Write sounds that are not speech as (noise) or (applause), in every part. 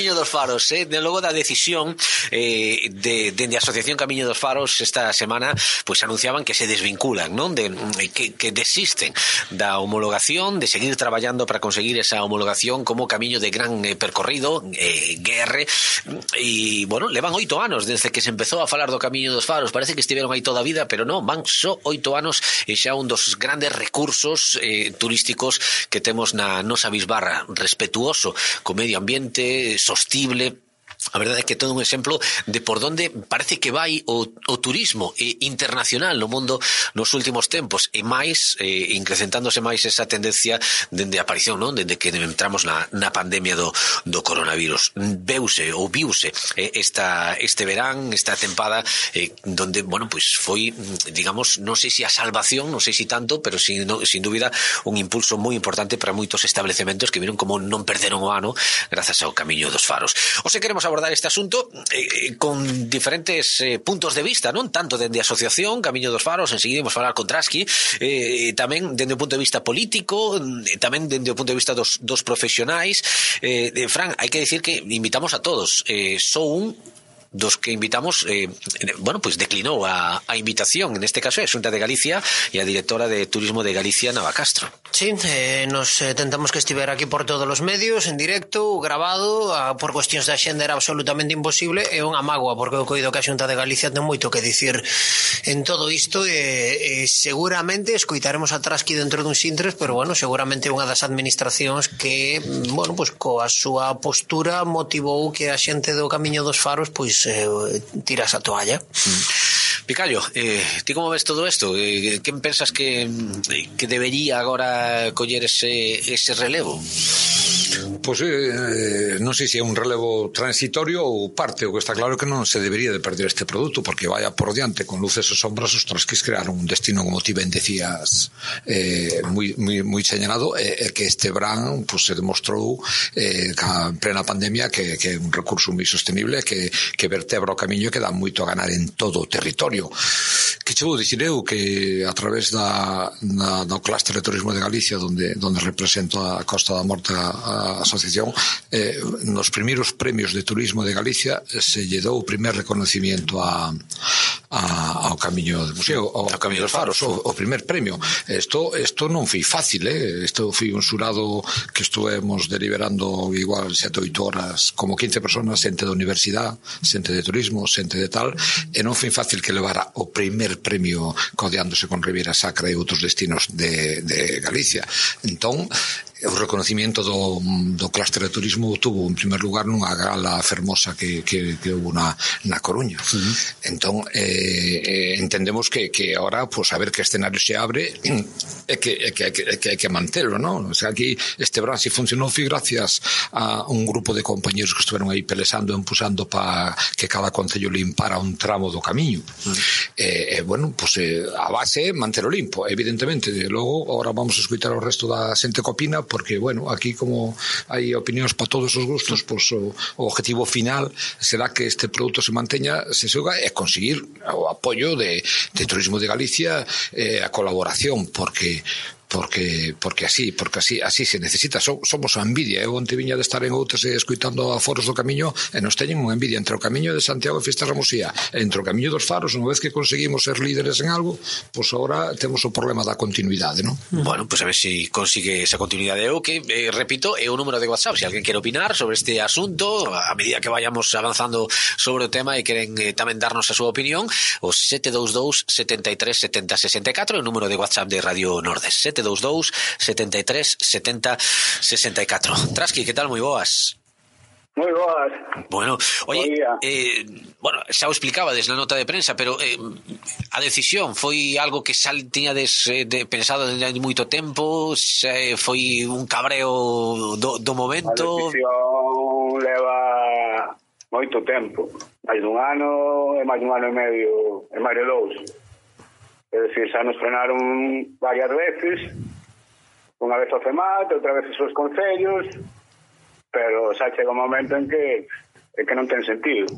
Camiño dos Faros, eh, de logo da decisión eh, de, dende de Asociación Camiño dos Faros esta semana pois pues, anunciaban que se desvinculan, non? De, que, que desisten da homologación, de seguir traballando para conseguir esa homologación como camiño de gran eh, percorrido, eh, GR, e, bueno, levan oito anos desde que se empezou a falar do Camiño dos Faros, parece que estiveron aí toda a vida, pero non, van só oito anos e xa un dos grandes recursos eh, turísticos que temos na nosa bisbarra, respetuoso co medio ambiente, inexhaustible A verdade é que todo un exemplo de por donde parece que vai o, o turismo eh, internacional no mundo nos últimos tempos e máis, eh, increcentándose máis esa tendencia dende a aparición, non? Dende que entramos na, na pandemia do, do coronavirus. Veuse ou viuse eh, esta, este verán, esta tempada, eh, donde, bueno, pois pues foi, digamos, non sei se a salvación, non sei se tanto, pero sin, no, sin dúbida un impulso moi importante para moitos establecementos que viron como non perderon o ano grazas ao camiño dos faros. O se queremos abordar este asunto eh, con diferentes eh, puntos de vista, non? Tanto dende a asociación Camiño dos Faros, enseguida imos falar con Trasky, eh, tamén dende o punto de vista político, eh, tamén dende o punto de vista dos, dos profesionais. Eh, eh, Fran, hai que decir que invitamos a todos. Eh, dos que invitamos, eh, bueno, pues declinó a, a, invitación, en este caso a Xunta de Galicia e a directora de Turismo de Galicia, Navacastro. Sí, eh, nos eh, tentamos que estiver aquí por todos os medios, en directo, grabado, a, por cuestións de xenda era absolutamente imposible, é unha mágoa, porque eu coido que a Xunta de Galicia ten moito que dicir en todo isto, e, e seguramente escoitaremos atrás aquí dentro dun sintres, pero bueno, seguramente unha das administracións que, mm, bueno, pues coa súa postura motivou que a xente do Camiño dos Faros pois eh, tiras a toalla. Mm. Picayo, eh, ti como ves todo isto? Eh, quen pensas que, que debería agora coller ese, ese relevo? Pois eh, non sei se é un relevo transitorio ou parte, o que está claro que non se debería de perder este produto porque vaya por diante con luces e sombras os trasquis crearon un destino como ti ben decías eh, moi, moi, moi señalado e eh, que este brand pues, se demostrou eh, en plena pandemia que, que é un recurso moi sostenible que, que vertebra o camiño que dá moito a ganar en todo o territorio. Que che vou dicir eu que a través da, da, do clúster de turismo de Galicia donde, donde represento a Costa da Morte a, a a asociación, eh, nos primeiros premios de turismo de Galicia eh, se lle dou o primer reconocimiento a, a, ao Camiño do Museo, ao, ao Camiño dos Faros, o, o primer premio. Isto, isto non foi fácil, eh? Isto foi un surado que estuvemos deliberando igual sete oito horas, como 15 personas, xente da universidade, xente de turismo, xente de tal, e non foi fácil que levara o primer premio codeándose con Riviera Sacra e outros destinos de, de Galicia. Entón, o reconocimiento do, do clúster de turismo tuvo en primer lugar nunha gala fermosa que, que, que houve na, na Coruña uh -huh. entón eh, eh, entendemos que, que ahora pues, pois, a ver que escenario se abre é que, é que, é que, é que, que mantelo ¿no? O sea, aquí este verán si funcionou foi gracias a un grupo de compañeros que estiveron aí pelesando e empusando para que cada concello limpara un tramo do camiño uh -huh. eh, eh, bueno, pues, eh, a base mantelo limpo evidentemente, logo, ahora vamos a escutar o resto da xente copina porque, bueno, aquí como hai opinións para todos os gustos, pois o, o objetivo final será que este produto se manteña, se suga e conseguir o apoio de, de Turismo de Galicia eh, a colaboración, porque porque porque así, porque así así se necesita, so, somos a envidia. Eu onte viña de estar en outros e eh, escuitando a foros do camiño e nos teñen unha envidia entre o camiño de Santiago e Fisterra Mosía, entre o camiño dos faros, unha vez que conseguimos ser líderes en algo, pois pues agora temos o problema da continuidade, non? Mm. Bueno, pois pues a ver se si consigue esa continuidade. Eu que, eh, repito, é o número de WhatsApp, se si alguén quere opinar sobre este asunto, a medida que vayamos avanzando sobre o tema e queren eh, tamén darnos a súa opinión, o 722 73 70 64 é o número de WhatsApp de Radio Nordes. 722 73 70 64. Trasqui, que tal? Moi boas. Moi boas. Bueno, oye, eh, bueno, xa o explicabades na nota de prensa, pero eh, a decisión foi algo que xa tiñades eh, de, pensado desde hai moito tempo, xa, eh, foi un cabreo do, do momento... A decisión leva moito tempo, máis dun ano e máis dun ano e medio, e máis de dous. É dicir, xa nos frenaron varias veces, unha vez o FEMAT, outra vez os concellos, pero xa chega un momento en que, en que non ten sentido.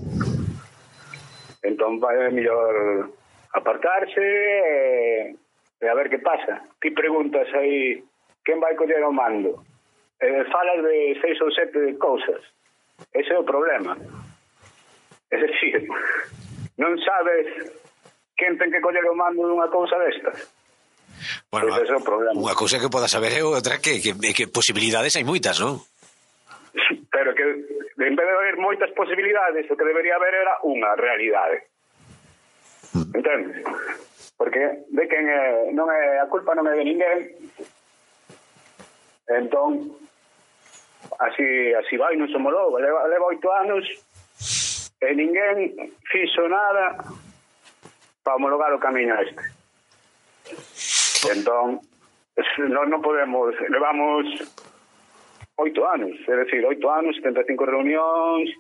Entón vai mellor apartarse e, e a ver que pasa. Ti preguntas aí quen vai coller o mando. Eh, e falas de seis ou sete cousas. Ese é o problema. É dicir, (laughs) non sabes quen ten que coller o mando dunha cousa destas? Bueno, pois é o problema. Unha cousa que poda saber é outra que, que, que posibilidades hai moitas, non? Pero que en vez de haber moitas posibilidades, o que debería haber era unha realidade. Mm. Entendes? Porque de quen é, non é, a culpa non é de ninguén, entón, así, así vai, non somos logo, leva, leva oito anos, e ninguén fixo nada para homologar o camiño este. Entón, (laughs) nós non podemos, levamos oito anos, é dicir, oito anos, 75 reunións,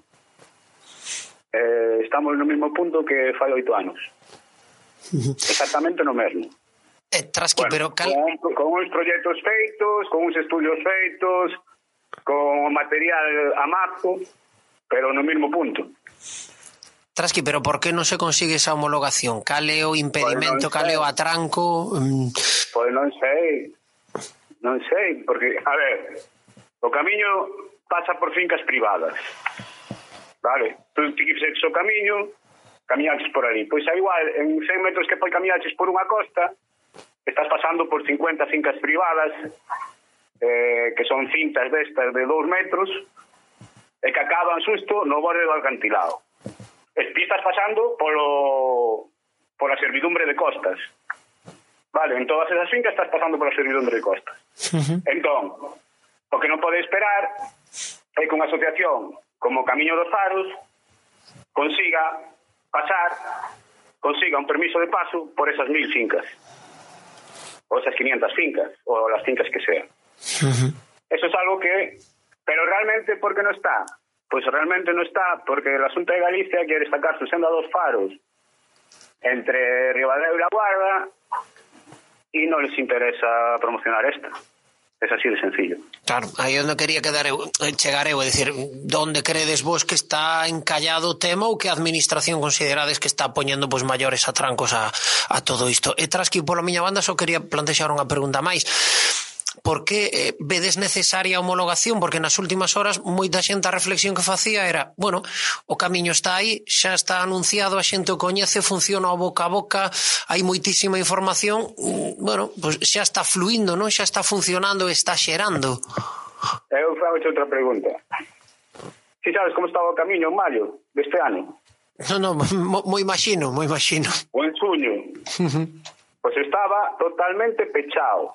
eh, estamos no mesmo punto que fai oito anos. Exactamente no mesmo. Eh, tras que, bueno, pero cal... con, con uns proxectos feitos, con uns estudios feitos, con material a pero no mesmo punto. Trasqui, pero por que non se consigue esa homologación? Cal é o impedimento, pues cal é o atranco? Mm. Pois non sei. Non sei, porque, a ver, o camiño pasa por fincas privadas. Vale, tú ti quipses o camiño, camiñaches por ali. Pois é igual, en 100 metros que poi camiñaches por unha costa, estás pasando por 50 fincas privadas, eh, que son cintas destas de 2 metros, e que acaban susto no borde do alcantilado. Ti estás pasando polo pola servidumbre de costas. Vale, en todas esas fincas estás pasando pola servidumbre de costas. Uh -huh. Entón, o que non pode esperar é que unha asociación como Camiño dos Faros consiga pasar, consiga un permiso de paso por esas mil fincas. O esas 500 fincas, ou las fincas que sean. Uh -huh. Eso es algo que... Pero realmente, ¿por qué no está? Pois realmente non está, porque a Xunta de Galicia quere sacar senda dos faros entre Ribadeo e La Guarda e non les interesa promocionar esta. É así de sencillo. Claro, ah, aí onde quería quedar eu, chegar eu, é dicir, onde credes vos que está encallado o tema ou que a administración considerades que está poñendo pois, maiores atrancos a, a todo isto? E tras que, pola miña banda, só quería plantexar unha pregunta máis por que eh, vedes necesaria a homologación? Porque nas últimas horas moita xente a reflexión que facía era, bueno, o camiño está aí, xa está anunciado, a xente o coñece, funciona o boca a boca, hai moitísima información, mm, bueno, pues xa está fluindo, non? Xa está funcionando, está xerando. Eu fago outra pregunta. Si sabes como estaba o camiño en maio deste ano? Non, non, moi imagino, moi imagino. O en suño. Pois pues estaba totalmente pechado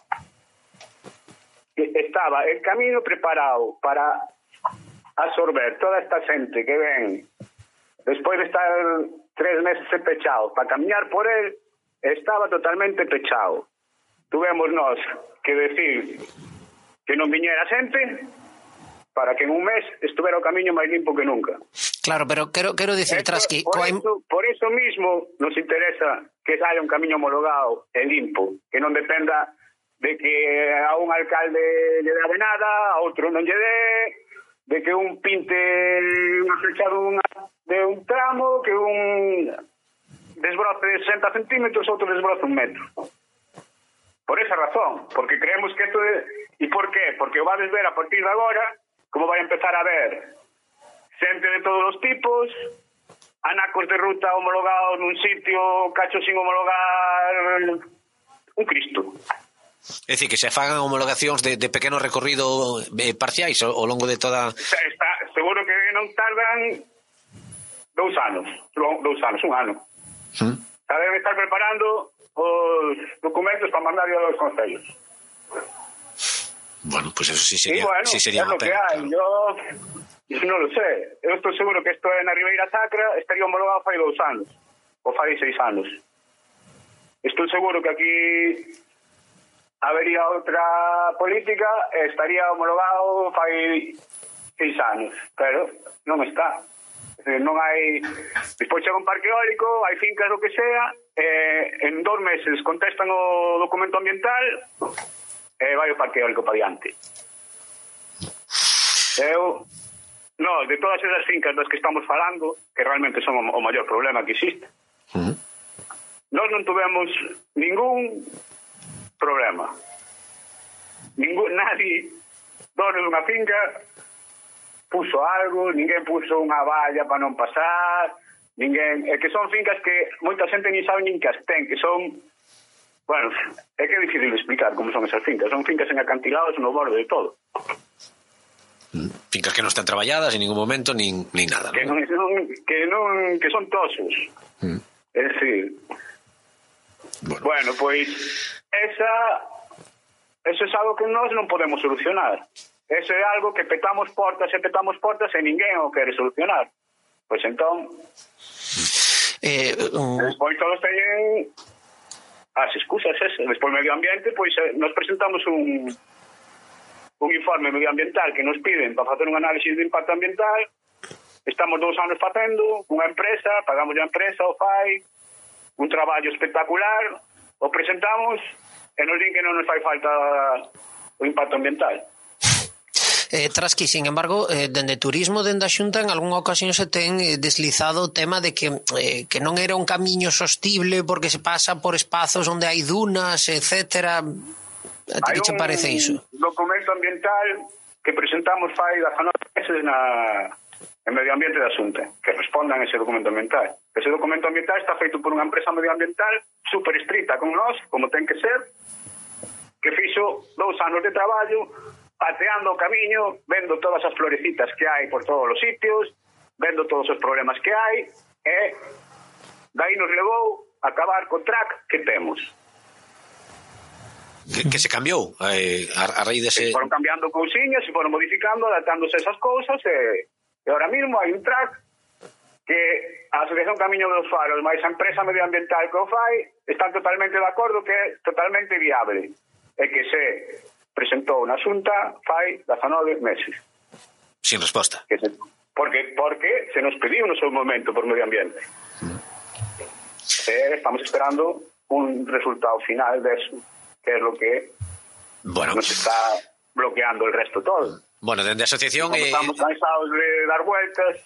estaba el camino preparado para absorber toda esta gente que ven después de estar tres meses pechado para caminar por él estaba totalmente pechado tuvemos nós que decir que non viñera xente para que en un mes estuvera o camiño máis limpo que nunca. Claro, pero quero, quero dicir, Esto, tras que... Por, coa... eso, por eso mismo nos interesa que saia un camiño homologado e limpo, que non dependa de que a un alcalde lle debe nada, a outro non lle dé, de que un pinte unha flecha dunha, de un tramo, que un desbroce 60 centímetros, outro desbroce un metro. Por esa razón, porque creemos que esto é... E por qué? Porque o vades ver a partir de agora como vai empezar a ver xente de todos os tipos, anacos de ruta homologados nun sitio, cachos sin homologar, un Cristo. É dicir, que se fagan homologacións de, de pequeno recorrido eh, parciais ao, ao longo de toda... Está, está, seguro que non tardan dous anos, dous anos, un ano. Sí. ¿Mm? Xa deben estar preparando os documentos para mandar aos concellos. Bueno, pues eso sí sería, y bueno, sí sería una pena. Claro. Yo, yo non lo sé. Eu estou seguro que isto en na Ribeira Sacra estaría homologado fai dous anos, ou fai seis anos. Estou seguro que aquí habería outra política e estaría homologado fai seis anos, pero non está. Decir, non hai... Despois chega un parque eólico, hai fincas do que sea, eh, en dos meses contestan o documento ambiental e eh, vai o parque eólico para diante. Eu, no, de todas esas fincas das que estamos falando, que realmente son o, o maior problema que existe, uh -huh. nós non tuvemos ningún problema. Ningú, nadie dono dunha finca puso algo, ninguén puso unha valla para non pasar, ninguén... É que son fincas que moita xente ni sabe nin que as ten, que son... Bueno, é que é difícil explicar como son esas fincas. Son fincas en acantilados no borde de todo. Mm, fincas que non están traballadas en ningún momento, nin, nin nada. ¿no? Que, non, que, non, que son tosos. Mm. É dicir, Bueno, bueno pois esa, eso é es algo que nós non podemos solucionar. Eso é algo que petamos portas e petamos portas e ninguén o quere solucionar. Pois entón... Eh, oh. um... Despois todos teñen as excusas esas. Despois medio ambiente, pois nos presentamos un, un informe medioambiental que nos piden para facer un análisis de impacto ambiental. Estamos dous anos facendo, unha empresa, pagamos a empresa, o FAI, un traballo espectacular, o presentamos e nos din que non nos fai falta o impacto ambiental. Eh, tras que, sin embargo, eh, dende turismo, dende a xunta, en algunha ocasión se ten eh, deslizado o tema de que, eh, que non era un camiño sostible porque se pasa por espazos onde hai dunas, etc. A ti que che parece iso? documento ambiental que presentamos fai 19 meses na, en medio ambiente da xunta, que respondan ese documento ambiental. Ese documento ambiental está feito por unha empresa medioambiental super estrita con nós, como ten que ser, que fixo dous anos de traballo pateando o camiño, vendo todas as florecitas que hai por todos os sitios, vendo todos os problemas que hai, e dai nos levou a acabar co track que temos. Que, que se cambiou eh, a, a raíz dese... De se foron cambiando cousiñas, se foron modificando, adaptándose esas cousas, e, e ahora mismo hai un track que a Asociación Camiño dos Faros máis a empresa medioambiental que o fai están totalmente de acordo que é totalmente viable. E que se presentou na Xunta fai 19 meses. Sin resposta. Porque, porque se nos pediu no seu momento por medio ambiente. Mm. Eh, estamos esperando un resultado final de eso, que é lo que bueno. nos está bloqueando el resto todo. Bueno, dende a asociación... Eh... Estamos cansados de dar vueltas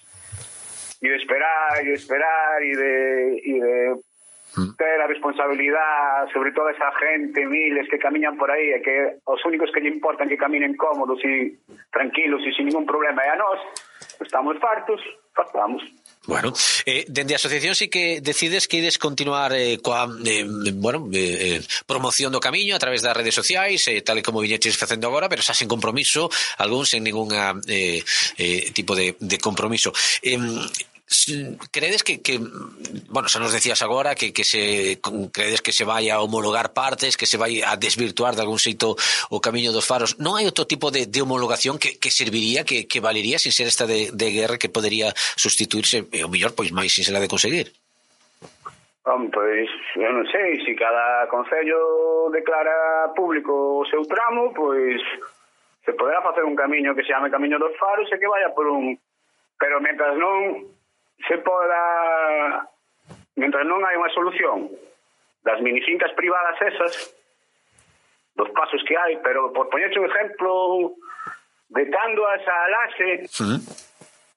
y de esperar y de esperar y de, y de. Mm. ter a responsabilidade sobre toda esa gente, miles que camiñan por aí, e que os únicos que lle importan que caminen cómodos e tranquilos e sin ningún problema é a nós, estamos fartos, factamos. Bueno, eh, dende a asociación sí que decides que ides continuar eh, coa eh, bueno, eh, eh promoción do camiño a través das redes sociais, eh, tal como viñeches facendo agora, pero xa sen compromiso, algún sen ningún eh, eh, tipo de, de compromiso. Eh, credes que, que bueno, xa nos decías agora que, que se credes que se vai a homologar partes, que se vai a desvirtuar de algún xeito o camiño dos faros. Non hai outro tipo de, de homologación que, que serviría, que, que valería sin ser esta de, de guerra que podería sustituirse, e o mellor, pois máis sin será de conseguir? Bom, pois, eu non sei, se cada concello declara público o seu tramo, pois se poderá facer un camiño que se chame Camiño dos Faros e que vaya por un... Pero mentras non se poda mentre non hai unha solución das minifincas privadas esas dos pasos que hai, pero por poñerche un exemplo de Cándoas a Alaxe sí.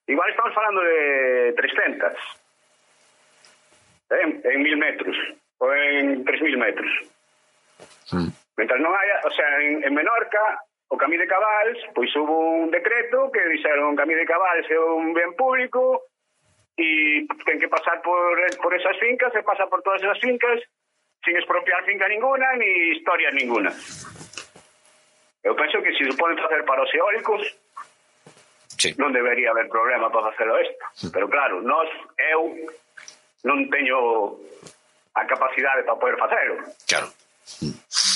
igual estamos falando de 300 en, eh, en mil metros ou en 3.000 metros sí. mentre non hai o sea, en, en Menorca o Camí de Cabals, pois hubo un decreto que dixeron Camí de Cabals é un ben público e ten que pasar por, por esas fincas, se pasa por todas esas fincas, sin expropiar finca ninguna, ni historia ninguna. Eu penso que se si poden facer para os eólicos, sí. non debería haber problema para facelo isto. Sí. Pero claro, nós, eu, non teño a capacidade para poder facelo. Claro. Mm.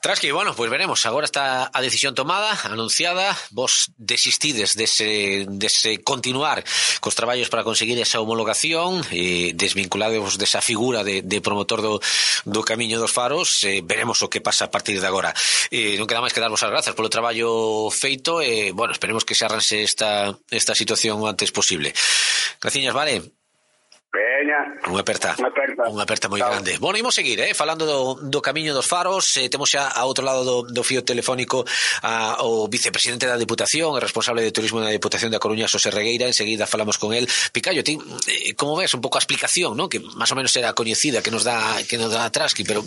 Tras que, bueno, pois pues veremos, agora está a decisión tomada, anunciada, vos desistides dese, dese continuar cos traballos para conseguir esa homologación, e desvinculadevos desa figura de, de promotor do, do Camiño dos Faros, Eh, veremos o que pasa a partir de agora. Eh, non queda máis que darvos as grazas polo traballo feito, e, bueno, esperemos que se arranse esta, esta situación o antes posible. Graciñas, vale? Veña. Unha aperta, unha aperta, unha aperta moi Chao. grande. Bueno, imos seguir, eh, falando do, do camiño dos faros, eh, temos xa a outro lado do, do fío telefónico a, o vicepresidente da Deputación, e responsable de turismo da Deputación da Coruña, Xosé Regueira, enseguida falamos con el. Picallo, ti, eh, como ves, un pouco a explicación, ¿no? que máis ou menos era coñecida que nos dá que nos dá Trasqui, pero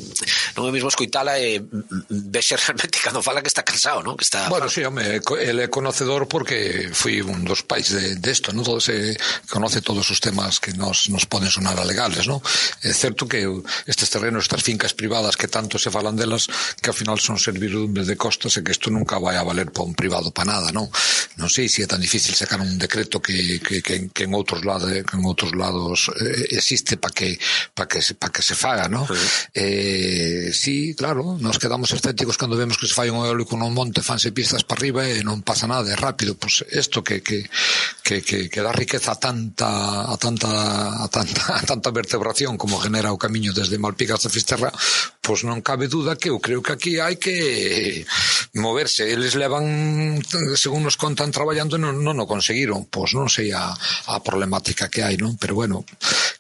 non é mesmo escoitala e eh, vexe realmente cando fala que está cansado, ¿no? Que está Bueno, si, sí, home, el é conocedor porque fui un dos pais de, de esto, non? Entonces, eh, conoce todos os temas que nos nos poden sonar alegales, non? É certo que estes terrenos, estas fincas privadas que tanto se falan delas, que ao final son servidumbres de costas e que isto nunca vai a valer para un privado para nada, non? Non sei se é tan difícil sacar un decreto que, que, que, que en outros lados eh, que en outros lados eh, existe para que para que para que se faga, non? Sí. Eh, sí, claro, nos quedamos estéticos cando vemos que se fai un eólico nun monte, fanse pistas para arriba e non pasa nada, é rápido, pois pues isto que que que que, que dá riqueza a tanta a tanta a a tanta, a tanta vertebración como genera o camiño desde Malpica hasta Fisterra, pois non cabe duda que eu creo que aquí hai que moverse. Eles levan, según nos contan, traballando non, non o conseguiron. Pois non sei a, a problemática que hai, non? Pero bueno,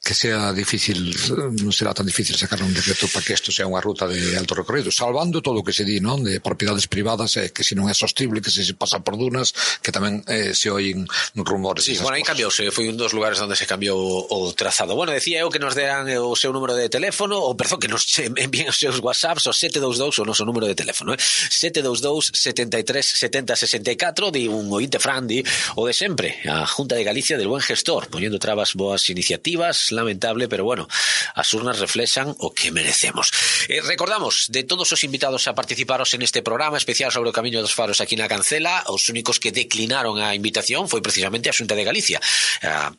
que sea difícil, non será tan difícil sacar un decreto para que isto sea unha ruta de alto recorrido, salvando todo o que se di, non? De propiedades privadas, eh, que se non é sostible, que se, se pasa por dunas, que tamén eh, se oín rumores. Sí, bueno, aí cambiouse, foi un dos lugares onde se cambiou o, o trazado. Bueno, decía eu que nos deran eh, o seu número de teléfono, ou perdón, que nos (laughs) envíen os seus whatsapps, o 722, o noso número de teléfono, eh? 722 73 70 64, di un ointe Frandi, o de sempre, a Junta de Galicia del Buen Gestor, poñendo trabas boas iniciativas, lamentable, pero bueno, as urnas reflexan o que merecemos. Eh, recordamos, de todos os invitados a participaros en este programa especial sobre o Camiño dos Faros aquí na Cancela, os únicos que declinaron a invitación foi precisamente a Xunta de Galicia,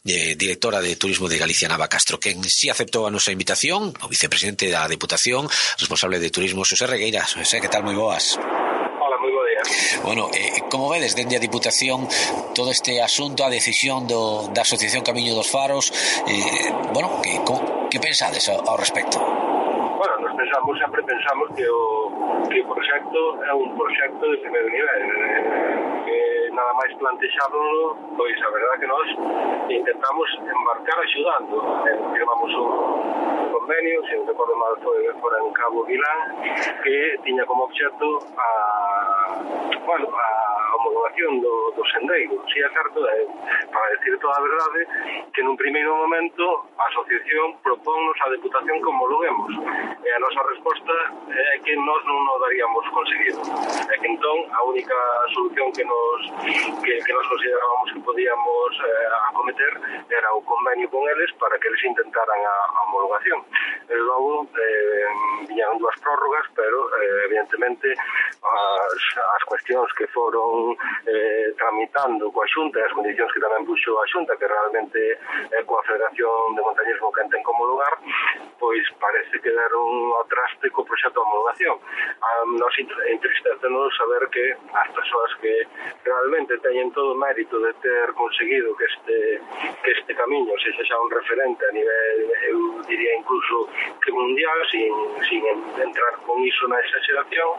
eh, directora de Turismo de Galicia, Nava Castro, quen sí aceptou a nosa invitación, o vicepresidente da Deputación, responsable de Turismo, Xosé Regueira. Xosé, que tal? Moi boas. Bueno, eh, como vedes dende a Diputación todo este asunto, a decisión do, da Asociación Camiño dos Faros, eh, bueno, que, co, que pensades ao, ao respecto? Bueno, nos pensamos, sempre pensamos que o, que o proxecto é un proxecto de primeiro nivel, eh, que nada máis plantexado, pois a verdade que nós intentamos embarcar axudando, eh, firmamos un, convenio, se non recordo mal foi fora en Cabo Vilán, que tiña como obxecto a 换了吧 homologación do, do sendeiro. Si é certo, é, para decir toda a verdade, que nun primeiro momento a asociación propónnos a Deputación que homologuemos. E a nosa resposta é que nós non o daríamos conseguido. É que entón a única solución que nos, que, que nos considerábamos que podíamos eh, acometer era o convenio con eles para que eles intentaran a, a homologación. E logo eh, viñeron dúas prórrogas, pero eh, evidentemente as, as cuestións que foron eh, tramitando coa Xunta e as condicións que tamén puxo a Xunta, que realmente eh, coa Federación de Montañismo que ten como lugar, pois parece que deron ao traste co proxecto de homologación. Ah, a nos entristecenos saber que as persoas que realmente teñen todo o mérito de ter conseguido que este, que este camiño se xa un referente a nivel, eu diría incluso que mundial, sin, sin entrar con iso na exageración,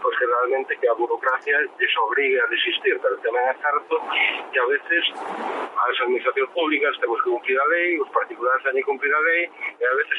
pois que realmente que a burocracia desobriga existir, pero tamén é certo que a veces as administracións públicas temos que cumplir a lei, os particulares teñen que cumplir a lei, e a veces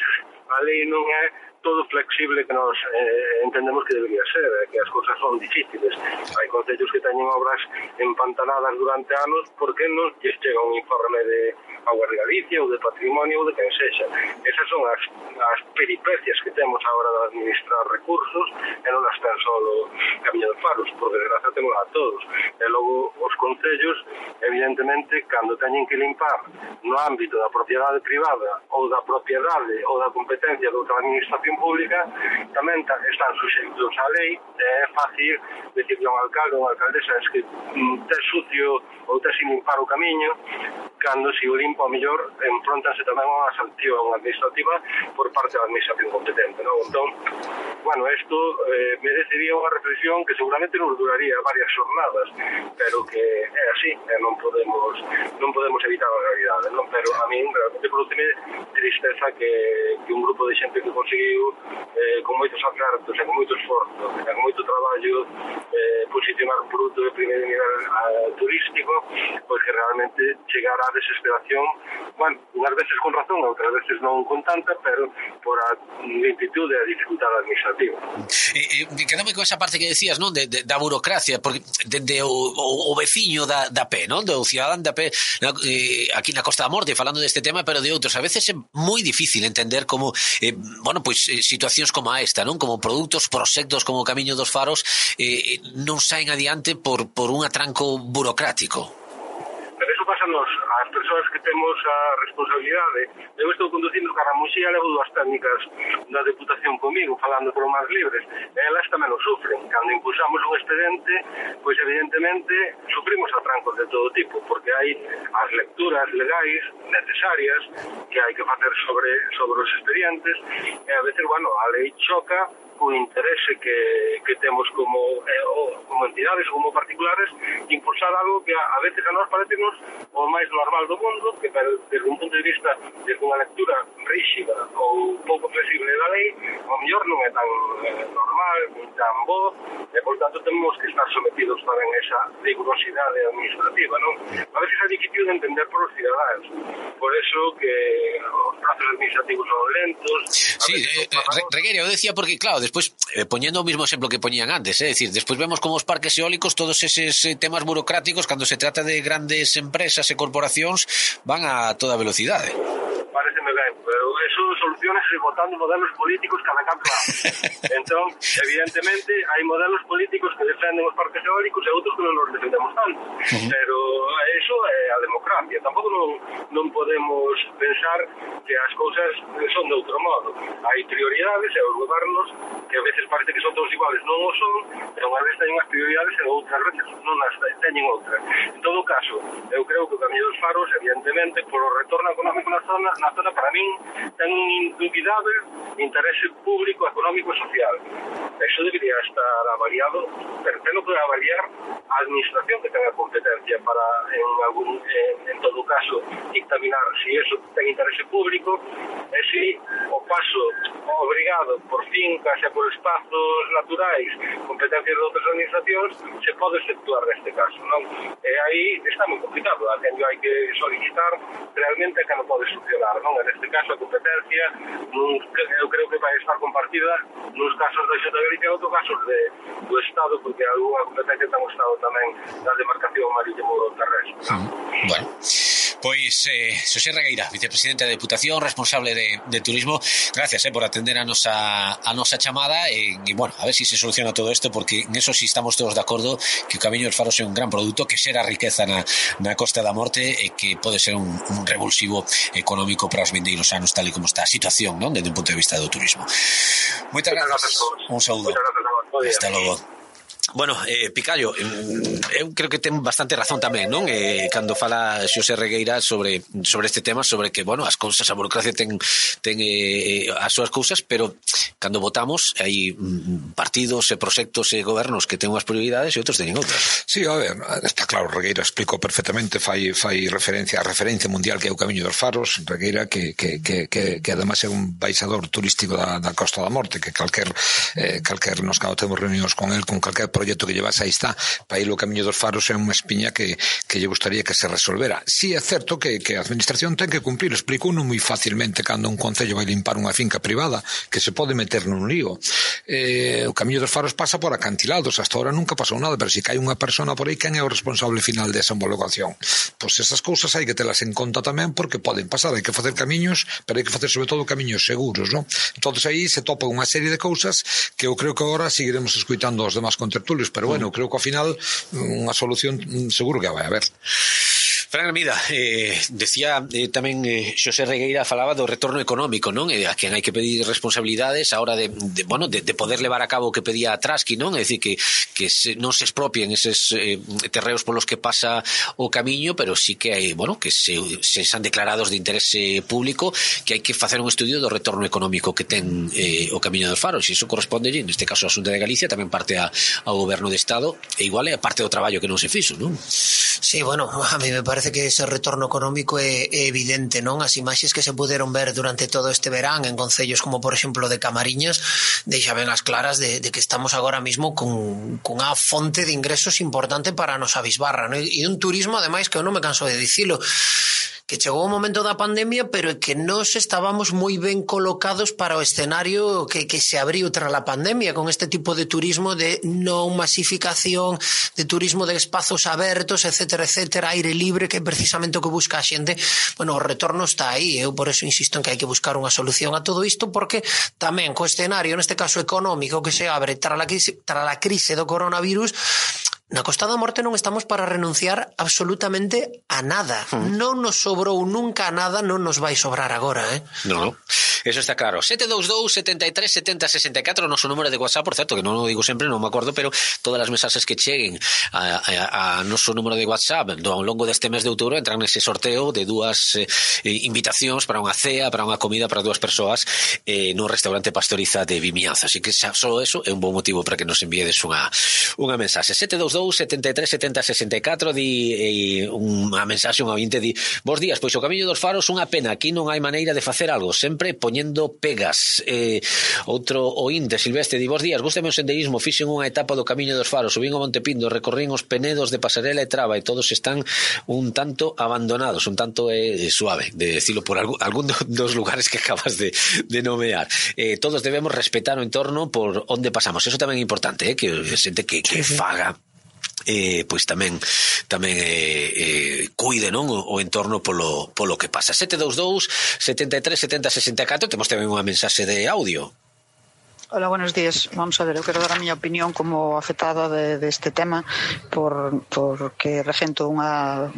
a lei non é todo flexible que nos eh, entendemos que debería ser, eh, que as cousas son difíciles. Hai concellos que teñen obras empantanadas durante anos porque non lles chega un informe de Agua de Galicia ou de Patrimonio ou de quen sexa. Esas son as, as peripecias que temos agora de administrar recursos e non as ten solo Camiño de Faros, por desgraza temos a todos. E logo os concellos, evidentemente, cando teñen que limpar no ámbito da propiedade privada ou da propiedade ou da competencia de outra administración administración pública tamén están suxeitos á lei e é fácil decir a un alcalde ou alcaldesa es que mm, te sucio ou te sin limpar o camiño cando se o limpa o mellor enfrontanse tamén a unha sanción administrativa por parte da administración competente non? entón, bueno, isto eh, merecería unha reflexión que seguramente nos duraría varias jornadas pero que é así e non podemos non podemos evitar a realidade non? pero a min realmente produce tristeza que, que un grupo de xente que conseguiu eh, con moitos acertos e con moito esforzo e con moito traballo eh, posicionar un produto de primeiro nivel eh, turístico pois que realmente chegar á desesperación bueno, unhas veces con razón, outras veces non con tanta, pero por a lentitude e a dificultade administrativa. Eh, eh, quedame con esa parte que decías, non? De, de, da burocracia, porque de, de o, o, o veciño da, da P, non? Do cidadán da P na, eh, aquí na Costa da Morte, falando deste tema, pero de outros, a veces é moi difícil entender como, eh, bueno, pois eh, situacións como a esta, non? Como produtos, proxectos como o Camiño dos Faros eh, non saen adiante por, por un atranco burocrático. Pero eso pasa nos, a persoas que temos a responsabilidade. Eu estou conducindo cara moxía, levo dúas técnicas da Deputación comigo, falando por máis libres. Elas tamén o sufren. Cando impulsamos un expediente, pois evidentemente sufrimos atrancos de todo tipo, porque hai as lecturas legais necesarias que hai que facer sobre sobre os expedientes, e a veces, bueno, a lei choca co interese que, que temos como, eh, como entidades, como particulares, impulsar algo que a, a veces a nós parecenos o máis normal do mundo, que pero, desde un punto de vista, desde unha lectura rígida ou pouco flexible da lei, o mellor non é tan eh, normal, nin tan bo, e, por tanto, temos que estar sometidos tamén a esa rigurosidade administrativa, non? A veces é difícil de entender por os cidadáns, por eso que os prazos administrativos son lentos... Sí, eh, eh, Regueira, eu decía porque, claro, despois, eh, poñendo o mismo exemplo que poñían antes, eh, dicir, despois vemos como os parques eólicos, todos eses eh, temas burocráticos, cando se trata de grandes empresas e corporacións, van a toda velocidade. eso soluciones votando modelos políticos cada canto (laughs) entón, evidentemente, hai modelos políticos que defenden os parques eólicos e outros que non os defendemos tanto. Uh -huh. Pero eso é a democracia. Tampouco non, non podemos pensar que as cousas son de outro modo. Hai prioridades e os gobernos que a veces parece que son todos iguales, non o son, pero unha vez teñen as prioridades e outras veces non as teñen outras. En todo caso, eu creo que o Camiño dos Faros, evidentemente, polo retorno económico na zona, na zona para min, ten ten un indubidável interese público, económico e social. Eso debería estar avaliado, pero teno que avaliar a administración que ten a competencia para, en, algún, en, en todo caso, dictaminar se si eso ten interese público e si o paso obrigado por fincas e por espazos naturais competencias de outras administracións se pode efectuar neste caso. Non? E eh, aí está moi complicado, a que hai que solicitar realmente que non pode solucionar. Non? En este caso, a competencia Mercia, eu creo que vai estar compartida nos casos da xota de Galicia e outros casos de, do Estado, porque algunha competencia ten o Estado tamén da demarcación marítimo do terrestre. Sí. Bueno. Pois eh, Xosé Regueira, vicepresidente da Deputación, responsable de, de Turismo, gracias eh, por atender a nosa, a nosa chamada e, e, bueno, a ver se si se soluciona todo isto, porque en eso si sí estamos todos de acordo que o Camiño dos Faros é un gran produto que xera riqueza na, na Costa da Morte e que pode ser un, un revulsivo económico para os vindeiros anos, tal e como está a situación, non? Desde un punto de vista do turismo. Moitas, gracias. grazas. Un saúdo. Hasta logo. Bueno, eh, Picallo, eu creo que ten bastante razón tamén, non? Eh, cando fala Xosé Regueira sobre sobre este tema, sobre que, bueno, as cousas, a burocracia ten, ten eh, as súas cousas, pero cando votamos hai mm, partidos e proxectos e gobernos que ten unhas prioridades e outros teñen outras. Sí, a ver, está claro, Regueira explicou perfectamente, fai, fai referencia a referencia mundial que é o Camiño dos Faros, Regueira, que, que, que, que, que además é un baixador turístico da, da Costa da Morte, que calquer, eh, calquer nos cando temos reunións con el, con calquer proxecto que llevas aí está para ir o camiño dos faros é unha espiña que, que lle gustaría que se resolvera. Si sí, é certo que, que a administración ten que cumplir, explico non moi facilmente cando un concello vai limpar unha finca privada que se pode meter nun lío. Eh, o camiño dos faros pasa por acantilados, hasta ahora nunca pasou nada, pero se si cae unha persona por aí, quen é o responsable final desa homologación? Pois esas cousas hai que telas en conta tamén porque poden pasar, hai que facer camiños, pero hai que facer sobre todo camiños seguros, non? Entonces aí se topa unha serie de cousas que eu creo que agora seguiremos escuitando aos demás contertulios tertulios, pero bueno, creo que ao final mm, unha solución mm, seguro que vai haber. Fran Armida, eh, decía eh, tamén eh, Xosé Regueira falaba do retorno económico, non? E a quen hai que pedir responsabilidades a hora de, de bueno, de, de poder levar a cabo o que pedía a Trasky, non? É dicir, que, que se, non se expropien eses eh, terreos polos que pasa o camiño, pero sí que hai, bueno, que se, se han declarados de interese público que hai que facer un estudio do retorno económico que ten eh, o camiño dos faros, e iso corresponde, neste caso, a Xunta de Galicia, tamén parte a, ao goberno de Estado, e igual é parte do traballo que non se fixo, non? Sí, bueno, a mí me parece parece que ese retorno económico é, é evidente, non? As imaxes que se puderon ver durante todo este verán en concellos como, por exemplo, de Camariñas, deixa ben as claras de, de que estamos agora mismo con, con a fonte de ingresos importante para a nosa bisbarra, non? E un turismo, ademais, que eu non me canso de dicilo, que chegou o momento da pandemia, pero que nós estábamos moi ben colocados para o escenario que, que se abriu tras a pandemia con este tipo de turismo de non masificación, de turismo de espazos abertos, etcétera, etcétera, aire libre, que é precisamente o que busca a xente. Bueno, o retorno está aí, eu por eso insisto en que hai que buscar unha solución a todo isto, porque tamén co escenario, neste caso económico, que se abre tras a crise, tras a crise do coronavirus, Na Costa da Morte non estamos para renunciar absolutamente a nada. Mm. Non nos sobrou nunca a nada, non nos vai sobrar agora, eh? No, no. Eso está claro. 722 73 70 64 noso número de WhatsApp, por certo, que non o digo sempre, non me acordo, pero todas as mensaxes que cheguen a, a, a noso número de WhatsApp do, ao longo deste mes de outubro entran nese sorteo de dúas eh, eh invitacións para unha cea, para unha comida para dúas persoas eh, no restaurante Pastoriza de Vimianza. Así que xa só eso é un bon motivo para que nos enviedes unha, unha mensaxe. 722 73 70 64 di eh, e, unha mensaxe un ointe di Bos días, pois o camiño dos faros unha pena, aquí non hai maneira de facer algo, sempre poñendo pegas. Eh, outro ointe, Silvestre, di Bos días, gústame o senderismo, fixen unha etapa do camiño dos faros, subín o Montepindo, recorrín os penedos de Pasarela e Traba e todos están un tanto abandonados, un tanto eh, eh suave, de decirlo por algún, algún dos lugares que acabas de, de nomear. Eh, todos debemos respetar o entorno por onde pasamos, eso tamén é importante, eh, que eh, xente que, que faga eh, pois tamén tamén eh, eh, cuide non o, o entorno polo, polo que pasa. 722 73 70 64 temos tamén unha mensaxe de audio. Hola, buenos días. Vamos a ver, eu quero dar a miña opinión como afectada de, deste de tema por, porque regento unha,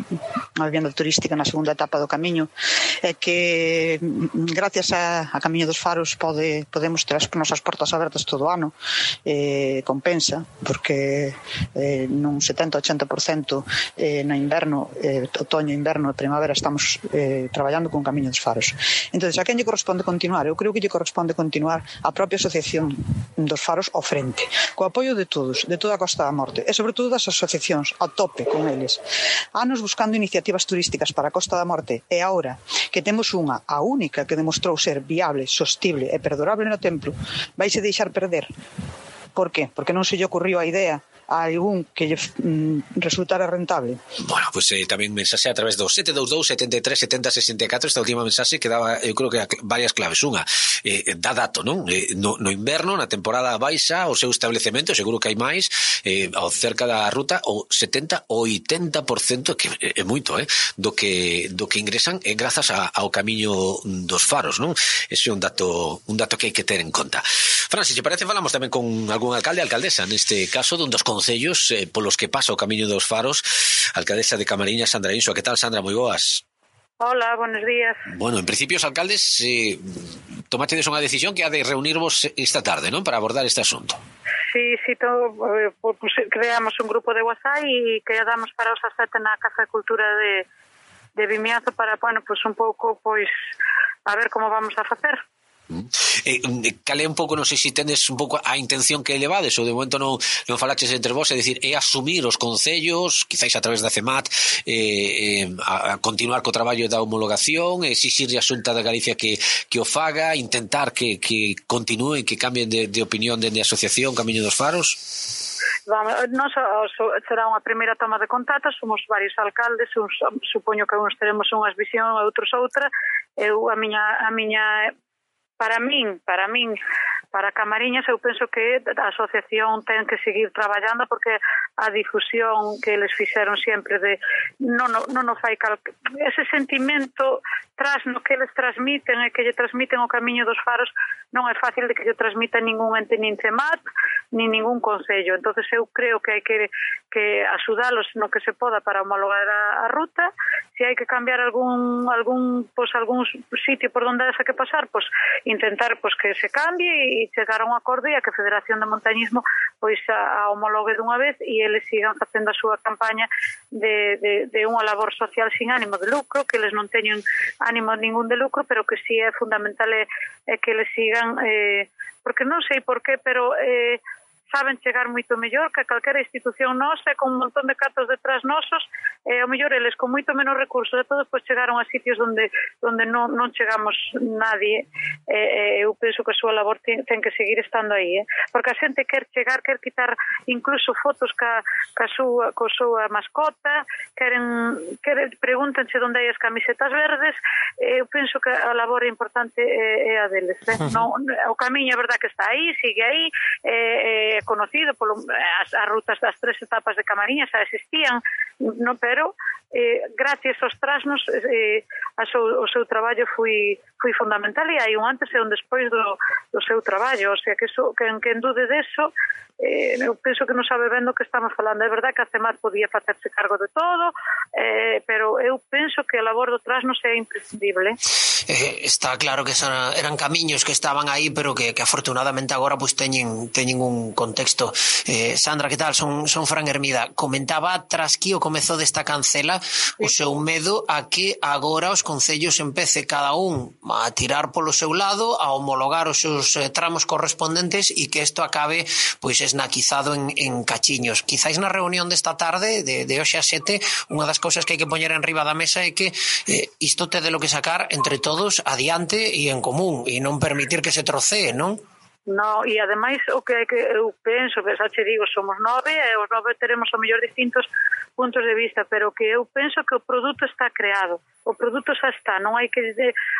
unha vivienda turística na segunda etapa do camiño é que gracias a, a Camiño dos Faros pode, podemos ter as nosas portas abertas todo o ano eh, compensa porque eh, nun 70-80% eh, no inverno eh, otoño, inverno e primavera estamos eh, traballando con Camiño dos Faros entón, a quen lle corresponde continuar? Eu creo que lle corresponde continuar a propia asociación protección dos faros ao frente, co apoio de todos, de toda a Costa da Morte, e sobre todo das asociacións, a tope con eles. Anos buscando iniciativas turísticas para a Costa da Morte, e agora que temos unha, a única que demostrou ser viable, sostible e perdurable no templo, vaise deixar perder Por qué? Porque non se lle ocurriu a idea a algún que lle mm, resultara rentable. Bueno, pues, eh, tamén mensaxe a través do 722 73 70 64 esta última mensaxe que daba, eu creo que varias claves. Unha, eh, dá dato, non? Eh, no, no inverno, na temporada baixa, o seu establecemento, seguro que hai máis, eh, ao cerca da ruta, o 70 ou 80%, que eh, é moito, eh, do que, do que ingresan é grazas a, ao camiño dos faros, non? Ese é un dato, un dato que hai que ter en conta. Francis, se parece, falamos tamén con algún alcalde, alcaldesa, neste caso, dun dos con concellos eh, polos que pasa o Camiño dos Faros, alcaldesa de Camariña, Sandra Inso. Que tal, Sandra? Moi boas. Hola, buenos días. Bueno, en principio os alcaldes eh, tomatedes unha decisión que ha de reunirvos esta tarde, non? Para abordar este asunto. Sí, sí, to, eh, pues, creamos un grupo de WhatsApp e quedamos para os sete na Casa de Cultura de, de Vimiazo para, bueno, pues un pouco, pois, a ver como vamos a facer. Eh, eh cal un pouco, non sei se tendes un pouco a intención que elevades, ou de momento non, non falaches entre vos, é dicir, é asumir os concellos, quizáis a través da CEMAT, eh, eh, a, a continuar co traballo da homologación, exixirle a Xunta da Galicia que, que o faga, intentar que, que continúen, que cambien de, de opinión dende a asociación Camiño dos Faros? Vamos, nós será unha primeira toma de contacto, somos varios alcaldes, uns, supoño que uns teremos unhas visión, outros outra. Eu a miña a miña para min, para min, para Camariñas eu penso que a asociación ten que seguir traballando porque a difusión que eles fixeron sempre de non, non, non fai cal... ese sentimento tras no que eles transmiten e que lle transmiten o camiño dos faros non é fácil de que lle transmita ningún ente nin CEMAT ni ningún concello. Entonces eu creo que hai que, que axudalos no que se poda para homologar a, a ruta. Se hai que cambiar algún algún pois, algún sitio por donde haxa que pasar pois intentar pois, que se cambie e chegar a un acordo e a que a Federación de Montañismo pois a, a homologue dunha vez e eles sigan facendo a súa campaña de, de, de unha labor social sin ánimo de lucro, que eles non teñen ánimo ningún de lucro, pero que si sí é fundamental é, é que eles sigan eh, porque non sei por qué, pero eh, saben chegar moito mellor que calquera institución nosa con un montón de cartos detrás nosos e ao mellor eles con moito menos recursos e todos pois chegaron a sitios onde onde non, non chegamos nadie e, eu penso que a súa labor ten, ten que seguir estando aí eh? porque a xente quer chegar, quer quitar incluso fotos ca, ca súa, co súa mascota queren, queren pregúntanse onde hai as camisetas verdes eu penso que a labor importante é, é a deles eh? (laughs) non, o camiño é verdad que está aí, sigue aí eh, eh, eh, conocido polo, as, as rutas das tres etapas de Camariñas xa existían, no, pero eh, gracias aos trasnos eh, a seu, o seu traballo foi, foi fundamental e hai un antes e un despois do, do seu traballo, o sea que, so, que, que en dude deso eh, eu penso que non sabe ben do que estamos falando. É verdad que a CEMAT podía facerse cargo de todo, eh, pero eu penso que a labor do trasnos é imprescindible. Eh, está claro que son, eran camiños que estaban aí, pero que, que afortunadamente agora pues, teñen, teñen un contexto. Eh, Sandra, que tal? Son, son Fran Hermida. Comentaba tras que o comezo desta cancela o seu medo a que agora os concellos empece cada un a tirar polo seu lado, a homologar os seus eh, tramos correspondentes e que isto acabe pois esnaquizado en, en cachiños. Quizáis na reunión desta tarde, de, de hoxe a sete, unha das cousas que hai que poñer en riba da mesa é que eh, isto te de lo que sacar entre todos adiante e en común e non permitir que se trocee, non? No, e ademais o que, que eu penso, que xa che digo, somos nove e os nove teremos o mellor distintos puntos de vista, pero que eu penso que o produto está creado o produto xa está, non hai que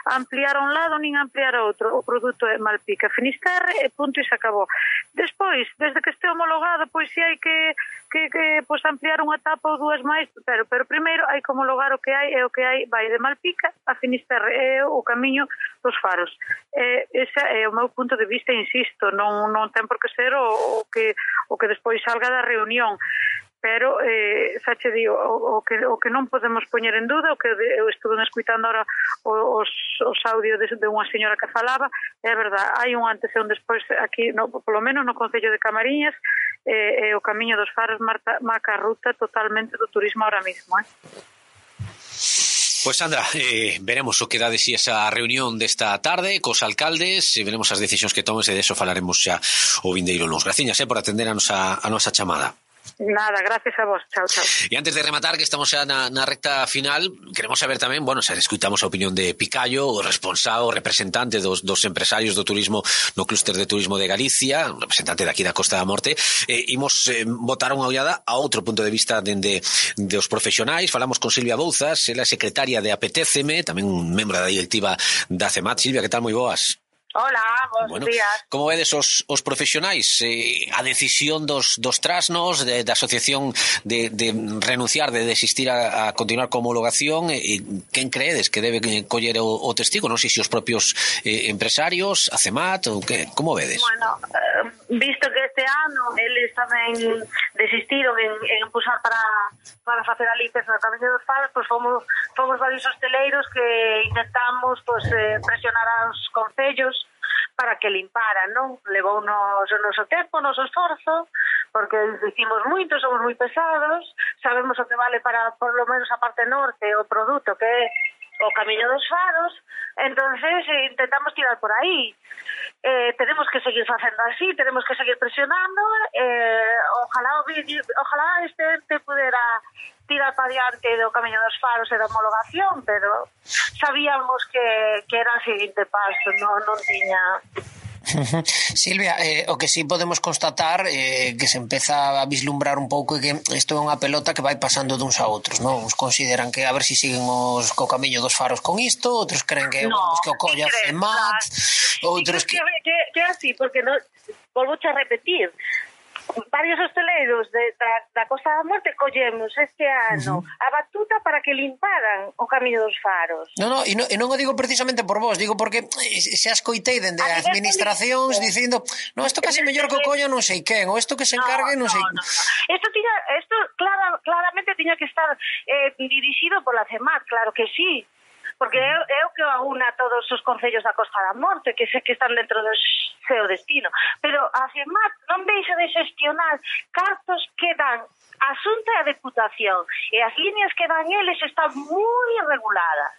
ampliar a un lado nin ampliar a outro, o produto é Malpica, Finisterre e punto e se acabou. Despois, desde que este homologado, pois si hai que, que, que pois, ampliar unha etapa ou dúas máis, pero, pero primeiro hai que homologar o que hai e o que hai vai de Malpica a Finisterre, é o camiño dos faros. E, ese é o meu punto de vista, insisto, non, non ten por que ser o, o, que, o que despois salga da reunión pero eh, xa che digo, o, o, que, o que non podemos poñer en duda, o que eu estuve escuitando ahora os, os audios de, de unha señora que falaba, é verdad, hai un antes e un despois aquí, no, polo menos no Concello de Camariñas, eh, eh, o Camiño dos Faros marca, marca ruta totalmente do turismo ahora mismo. Eh? Pois pues Sandra, eh, veremos o que dá de si esa reunión desta tarde cos alcaldes, e veremos as decisións que tomen e de eso falaremos xa o vindeiro luns. Graciñas eh, por atender a nosa, a nosa chamada. Nada, gracias a vos. Chao, chao. E antes de rematar, que estamos xa na, na recta final, queremos saber tamén, bueno, xa escutamos a opinión de Picallo, o responsable, o representante dos, dos empresarios do turismo no clúster de turismo de Galicia, representante de aquí da Costa da Morte, eh, imos eh, botar unha ollada a outro punto de vista dende de, dos profesionais, falamos con Silvia Bouzas, ela é secretaria de APTCM, tamén un membro da directiva da CEMAT. Silvia, que tal? Moi boas. Hola, bons bueno, días. Como vedes os, os profesionais eh, a decisión dos, dos trasnos de, da asociación de, de renunciar, de desistir a, a continuar como homologación e, eh, eh quen creedes que debe eh, coller o, o testigo? Non sei se os propios eh, empresarios, a CEMAT, ou que, como vedes? Bueno, eh, visto que este ano eles tamén desistiron en, en empuxar para, para facer a limpeza na cabeza dos fadas, pois fomos, fomos varios hosteleiros que intentamos pois, eh, presionar aos concellos para que limparan, non? Levou nos, o noso tempo, o noso esforzo, porque dicimos moito, somos moi pesados, sabemos o que vale para, por lo menos, a parte norte, o produto que é o Camiño dos Faros, entonces eh, intentamos tirar por aí. Eh, tenemos que seguir facendo así, tenemos que seguir presionando, eh, ojalá, o vídeo, ojalá este ente pudera tirar para diante do Camiño dos Faros e da homologación, pero sabíamos que, que era o seguinte paso, non, non tiña Silvia, eh, o que sí podemos constatar eh, que se empeza a vislumbrar un pouco que isto é unha pelota que vai pasando duns a outros, non? Uns consideran que a ver se si siguen os co camiño dos faros con isto, outros creen que, no, que o colla FEMAT, outros que... Que, que... que así, porque no, volvo a repetir, varios hosteleiros de, da, da Costa da Morte collemos este ano uh -huh. a batuta para que limparan o camiño dos faros. No, no, e, no, e non o digo precisamente por vos, digo porque eh, se ascoitei dende a administracións dicindo no, isto casi mellor que o coño non sei quen, ou isto que se encargue non sei... No, no. Isto, tiña, isto clara, claramente tiña que estar eh, dirixido pola CEMAT, claro que sí, porque é, é o que aúna todos os concellos da Costa da Morte, que sei que están dentro do seu destino. Pero a FEMAT non deixa de xestionar cartos que dan a Xunta e a Deputación. E as líneas que dan eles están moi reguladas.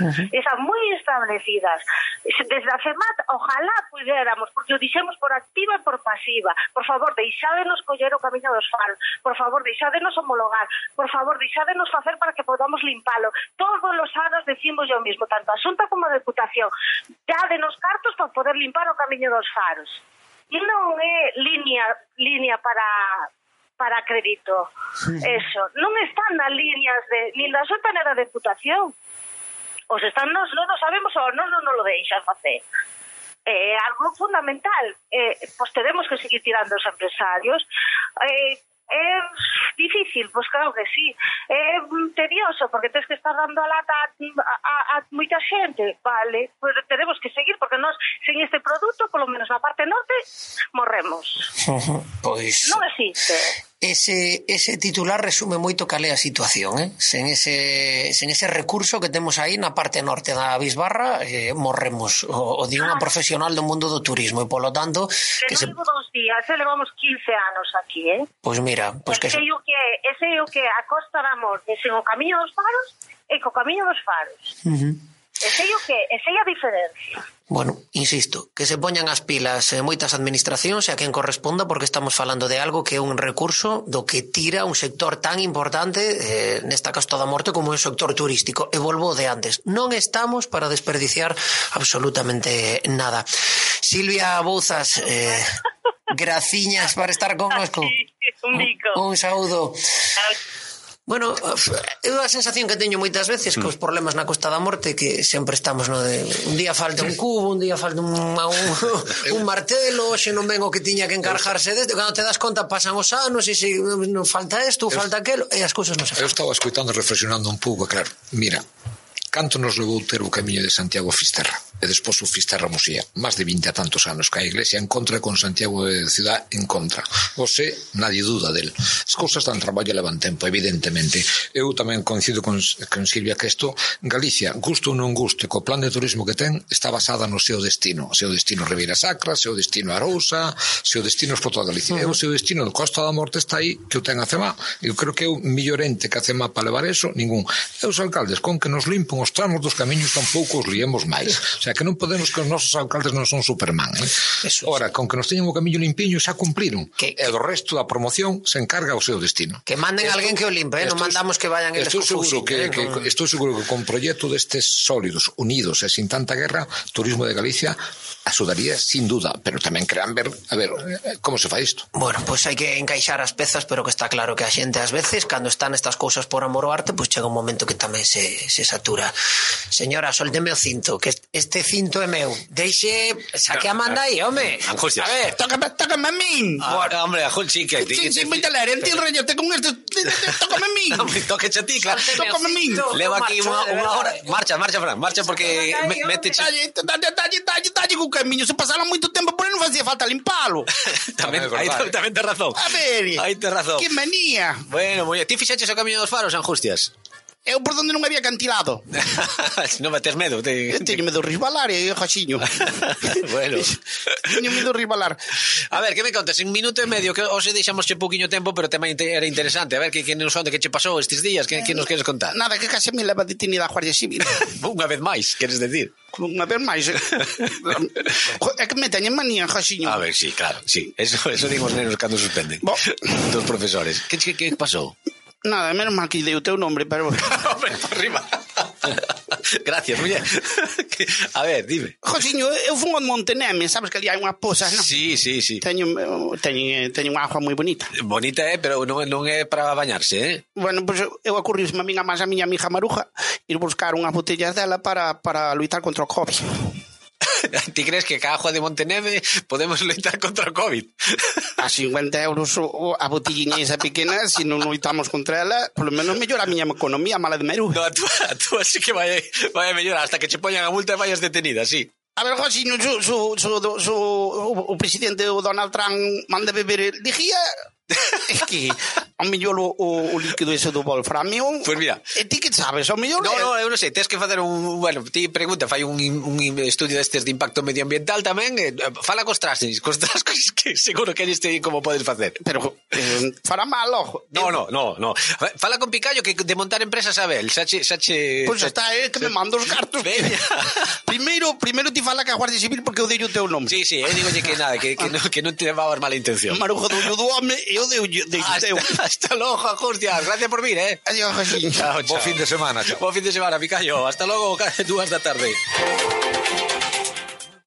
Uh -huh. están moi establecidas. Desde a FEMAT ojalá pudéramos porque o dixemos por activa e por pasiva. Por favor, deixádenos coller o camiño dos faros. Por favor, deixádenos homologar. Por favor, deixádenos facer para que podamos limpalo. Todos os anos decimos o mismo tanto a Xunta como a Deputación. Dádenos cartos para poder limpar o camiño dos faros. Non é línea línea para para crédito. Sí. Eso. Non están nas líneas de, ni da xunta ni da deputación. Os están nos, non sabemos ou non, non, non lo deixan facer. É eh, algo fundamental. Eh, pois teremos que seguir tirando os empresarios. Eh, é difícil, pois claro que sí. É tedioso, porque tens que estar dando a lata a, a, a moita xente, vale, Pues teremos que seguir, porque nós, sen este produto, polo menos na parte norte, morremos. (laughs) pois... Non existe ese, ese titular resume moito cal é a situación, eh? sen, ese, sen ese recurso que temos aí na parte norte da Bisbarra, eh, morremos o, o de unha ah. profesional do mundo do turismo e polo tanto... Que, que non se... levo dous días, eh? levamos 15 anos aquí, eh? Pois pues mira, pois pues que... Ese que, ese é o que a Costa da Morte, sen o camiño dos faros e co camiño dos faros. Uh -huh. E sei o que, e sei a diferencia. Bueno, insisto, que se poñan as pilas en moitas administracións e a quen corresponda porque estamos falando de algo que é un recurso do que tira un sector tan importante eh, nesta casta da morte como é o sector turístico. E volvo de antes, non estamos para desperdiciar absolutamente nada. Silvia Bouzas, eh, (laughs) graciñas para estar connosco. Un, un saúdo. Chao, Bueno, eh, eu a sensación que teño moitas veces cos problemas na Costa da Morte que sempre estamos no de un día falta un cubo, un día falta un, un, (laughs) un martelo, xe non ven o que tiña que encargarse desde cando te das conta pasan os anos e se non falta isto, falta aquilo, e as cousas non se fan. Eu estaba escuitando reflexionando un pouco, claro, mira, Canto nos levou ter o camiño de Santiago a Fisterra e despois o Fisterra Musía? máis de 20 a tantos anos que a Iglesia en contra con Santiago de Ciudad en contra. O se, nadie duda del. As cousas dan traballo levan tempo, evidentemente. Eu tamén coincido con, con Silvia que isto, Galicia, gusto ou non guste, co plan de turismo que ten, está basada no seu destino. O seu destino Ribeira Sacra, seu destino Arousa, seu destino es por toda Galicia. Uh -huh. E o seu destino de Costa da Morte está aí, que o ten a CEMA. Eu creo que é o millorente que a CEMA para levar eso, ningún. E os alcaldes, con que nos limpan non os tramos dos camiños tampouco os liemos máis. O sea, que non podemos que os nosos alcaldes non son Superman. Eh? Eso, Ora, con que nos teñen o camiño limpiño xa cumpriron. Que, e do resto da promoción se encarga o seu destino. Que manden esto, alguén que o limpe, eh? non mandamos que vayan eles Estou seguro que, eh? que, que estou seguro que con proxecto destes sólidos, unidos e sin tanta guerra, Turismo de Galicia axudaría sin duda, pero tamén crean ver a ver como se fai isto. Bueno, pois pues hai que encaixar as pezas, pero que está claro que a xente ás veces cando están estas cousas por amor ao arte, pois pues chega un momento que tamén se, se satura. Señora, solteme o cinto, que este cinto é meu. Deixe, saque a manda aí, home. A ver, ah, (laughs) tócame, tócame a min. Ah, hombre, Anjul, sí que... Sí, sí, moi tolerante, enrollate con esto. Tócame a min. Hombre, tóqueche a ti, claro. Tócame a min. Levo aquí unha hora. Marcha, marcha, Fran, marcha, porque mete... Dalle, dalle, dalle, dalle, dalle co camiño. Se pasaron moito tempo por aí, non facía falta limpalo. (laughs) tamén, aí tamén te razón. A ver. Aí ten razón. Que manía. Bueno, moi... Ti fixaches o camiño dos faros, Anjustias? Eu por donde non había cantilado. non me tes medo. Te... Eu teño medo risbalar, e eh, jaxiño. (laughs) bueno. (laughs) teño medo risbalar. A ver, que me contas? En minuto e medio, que hoxe deixamos che pouquiño tempo, pero tamén era interesante. A ver, que, que non son de que che pasou estes días, que, que nos queres contar? Nada, que case me leva detenida a Guardia Civil. (laughs) Unha vez máis, queres decir? Unha vez máis. é que me teñen manía, jaxiño. A ver, sí, claro, sí. Eso, eso dimos nenos cando suspenden. Bo. Dos profesores. Que, que, que pasou? Nada, menos mal que dei o teu nombre, pero... (laughs) Hombre, arriba. (laughs) Gracias, muller. A ver, dime. Josiño, eu fun ao Monteneme, sabes que ali hai unha poza, non? Sí, sí, sí. Teño, teño, teño unha agua moi bonita. Bonita é, pero non, non é para bañarse, eh? Bueno, pois pues, eu ocorriu a miña máis a miña mija Maruja ir buscar unhas botellas dela para, para luitar contra o COVID. (laughs) ti crees que cada Juan de Monteneve podemos loitar contra o COVID? A 50 euros a botilliña esa pequena, se si non loitamos contra ela, polo menos mellora a miña economía, mala de meru. No, a tú, a tú así que vai, vai mellorar, hasta que che poñan a multa e vayas detenida, sí. A ver, José, no, su, su, su, su, o, o presidente Donald Trump manda beber lejía. (laughs) Es que ao mellor o, o, o líquido ese do wolframio. Pois pues mira. E ti que sabes, ao mellor... No, no, eu non sei, tens que facer un... Bueno, ti pregunta, fai un, un estudio destes de impacto medioambiental tamén, eh, fala cos trastes, cos trascos (laughs) que seguro que eles teñen como podes facer. Pero eh, fará mal, ojo. No, no, no, no. Fala con Picallo que de montar empresas a ver, sache... sache pois pues está, eh, que me mando os cartos. (laughs) primeiro, primeiro ti fala que a Guardia Civil porque eu dei o teu nome. Sí, sí, eu digo que nada, que, que, no, que non te levabas mala intención. Marujo do do home, eu dei o ah, teu. Hasta, hasta logo, Ajustias. Gracias por vir, eh. Adiós. Chao, chao. Bo fin de semana, chao. Bo fin de semana, Picayo. Hasta logo, dúas da tarde.